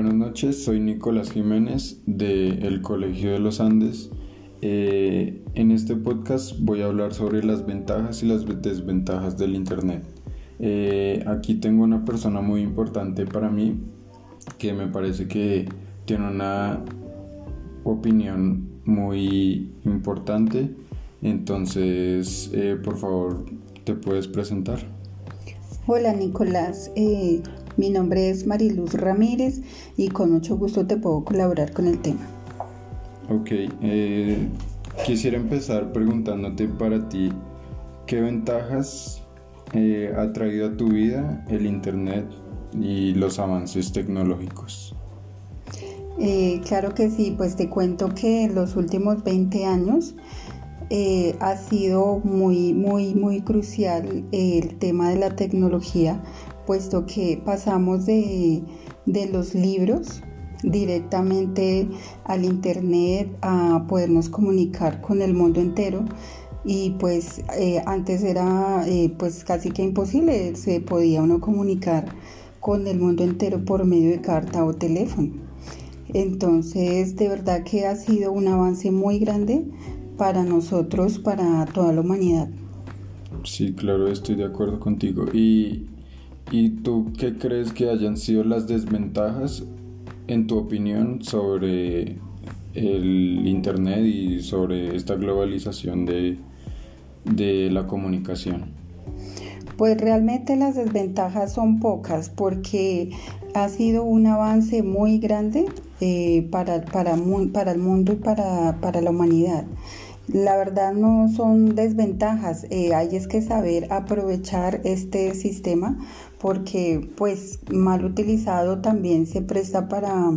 buenas noches, soy Nicolás Jiménez del Colegio de los Andes. Eh, en este podcast voy a hablar sobre las ventajas y las desventajas del Internet. Eh, aquí tengo una persona muy importante para mí que me parece que tiene una opinión muy importante. Entonces, eh, por favor, ¿te puedes presentar? Hola Nicolás, mi nombre es Mariluz Ramírez y con mucho gusto te puedo colaborar con el tema. Ok, eh, quisiera empezar preguntándote para ti, ¿qué ventajas eh, ha traído a tu vida el Internet y los avances tecnológicos? Eh, claro que sí, pues te cuento que en los últimos 20 años ha sido muy, muy, muy crucial el tema de la tecnología puesto que pasamos de, los libros directamente al internet a podernos comunicar con el mundo entero. Y pues eh, antes era eh, pues casi que imposible se podía uno comunicar con el mundo entero por medio de carta o teléfono. Entonces de verdad que ha sido un avance muy grande para nosotros para toda la humanidad. Sí claro estoy de acuerdo contigo. Y ¿Y tú qué crees que hayan sido las desventajas, en tu opinión, sobre el Internet y sobre esta globalización de, la comunicación? Pues realmente las desventajas son pocas porque ha sido un avance muy grande eh, para, para, para, el mundo y para, para la humanidad. La verdad no son desventajas, eh, hay es que saber aprovechar este sistema porque pues mal utilizado también se presta para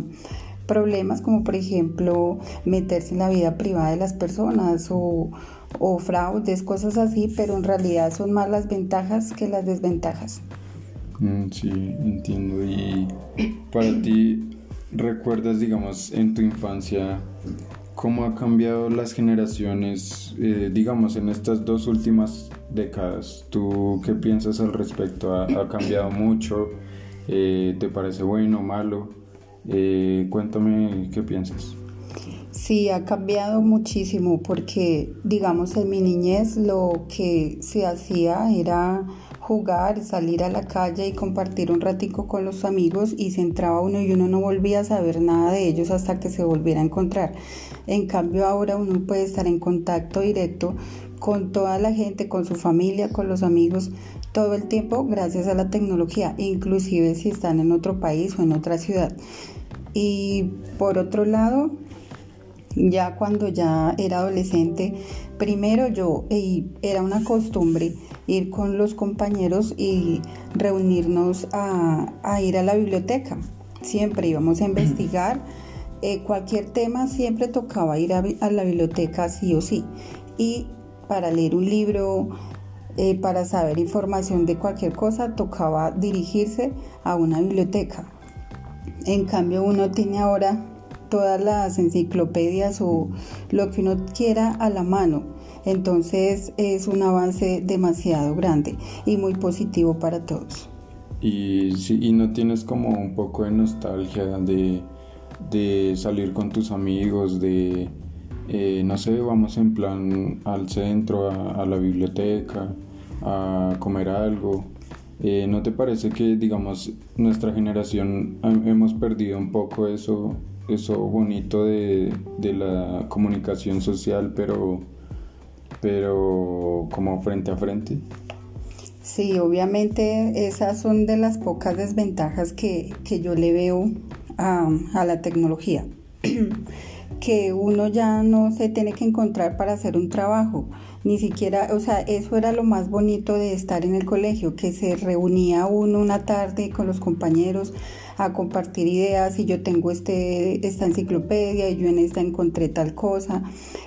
problemas como por ejemplo meterse en la vida privada de las personas o, o fraudes, cosas así, pero en realidad son más las ventajas que las desventajas. Mm, sí, entiendo. Y para ti, ¿recuerdas, digamos, en tu infancia cómo ha cambiado las generaciones, eh, digamos, en estas dos últimas décadas? ¿Tú qué piensas al respecto? ¿Ha, cambiado mucho? Eh, ¿Te parece bueno o malo? Eh, cuéntame qué piensas. Sí, ha cambiado muchísimo porque, digamos, en mi niñez lo que se hacía era jugar, salir a la calle y compartir un ratico con los amigos y se entraba uno y uno no volvía a saber nada de ellos hasta que se volviera a encontrar. En cambio ahora uno puede estar en contacto directo con toda la gente, con su familia, con los amigos, todo el tiempo gracias a la tecnología, inclusive si están en otro país o en otra ciudad. Y por otro lado, ya cuando ya era adolescente, primero yo era una costumbre ir con los compañeros y reunirnos a, ir a la biblioteca. Siempre íbamos a investigar eh, cualquier tema, siempre tocaba ir a, la biblioteca sí o sí. Y para leer un libro, eh, para saber información de cualquier cosa, tocaba dirigirse a una biblioteca. En cambio, uno tiene ahora todas las enciclopedias o lo que uno quiera a la mano. Entonces es un avance demasiado grande y muy positivo para todos. Y, y no tienes como un poco de nostalgia de, de salir con tus amigos, de, eh, no sé, vamos en plan al centro, a, la biblioteca, a comer algo. Eh, ¿No te parece que, digamos, nuestra generación hemos perdido un poco eso eso bonito de, la comunicación social, pero, pero como frente a frente. Sí, obviamente esas son de las pocas desventajas que, yo le veo a, a la tecnología. que uno ya no se tiene que encontrar para hacer un trabajo, ni siquiera, o sea, eso era lo más bonito de estar en el colegio, que se reunía uno una tarde con los compañeros a compartir ideas y yo tengo este, esta enciclopedia y yo en esta encontré tal cosa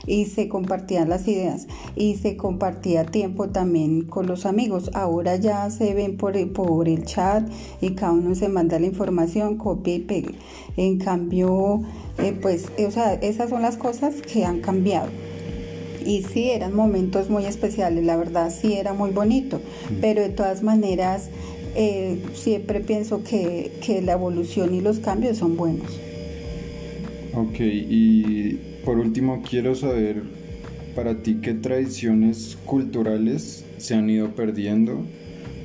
y se compartían las ideas y se compartía tiempo también con los amigos. Ahora ya se ven por el, por el chat y cada uno se manda la información, copia y pegue. En cambio, eh, pues, o sea, esas son las cosas que han cambiado y sí eran momentos muy especiales, la verdad sí era muy bonito, mm. pero de todas maneras eh, siempre pienso que, que la evolución y los cambios son buenos. Ok, y por último quiero saber para ti qué tradiciones culturales se han ido perdiendo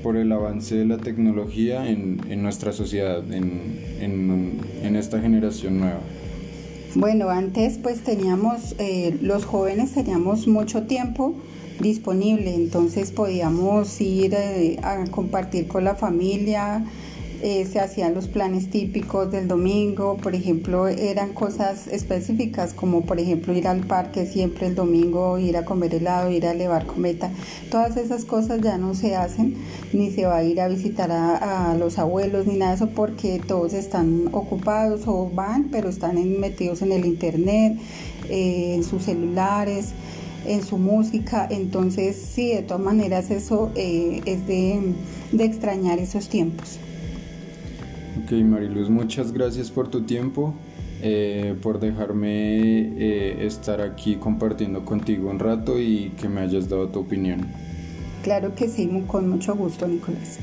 por el avance de la tecnología en, en nuestra sociedad, en, en, en, esta generación nueva. Bueno, antes pues teníamos, eh, los jóvenes teníamos mucho tiempo disponible, entonces podíamos ir eh, a compartir con la familia, eh, se hacían los planes típicos del domingo, por ejemplo, eran cosas específicas como por ejemplo ir al parque siempre el domingo, ir a comer helado, ir a elevar cometa, todas esas cosas ya no se hacen, ni se va a ir a visitar a, los abuelos ni nada de eso porque todos están ocupados o van, pero están metidos en el internet, eh, en sus celulares en su música. Entonces, sí, de todas maneras eso eh, es de, de extrañar esos tiempos. Ok, Mariluz, muchas gracias por tu tiempo, eh, por dejarme eh, estar aquí compartiendo contigo un rato y que me hayas dado tu opinión. Claro que sí, con mucho gusto, Nicolás.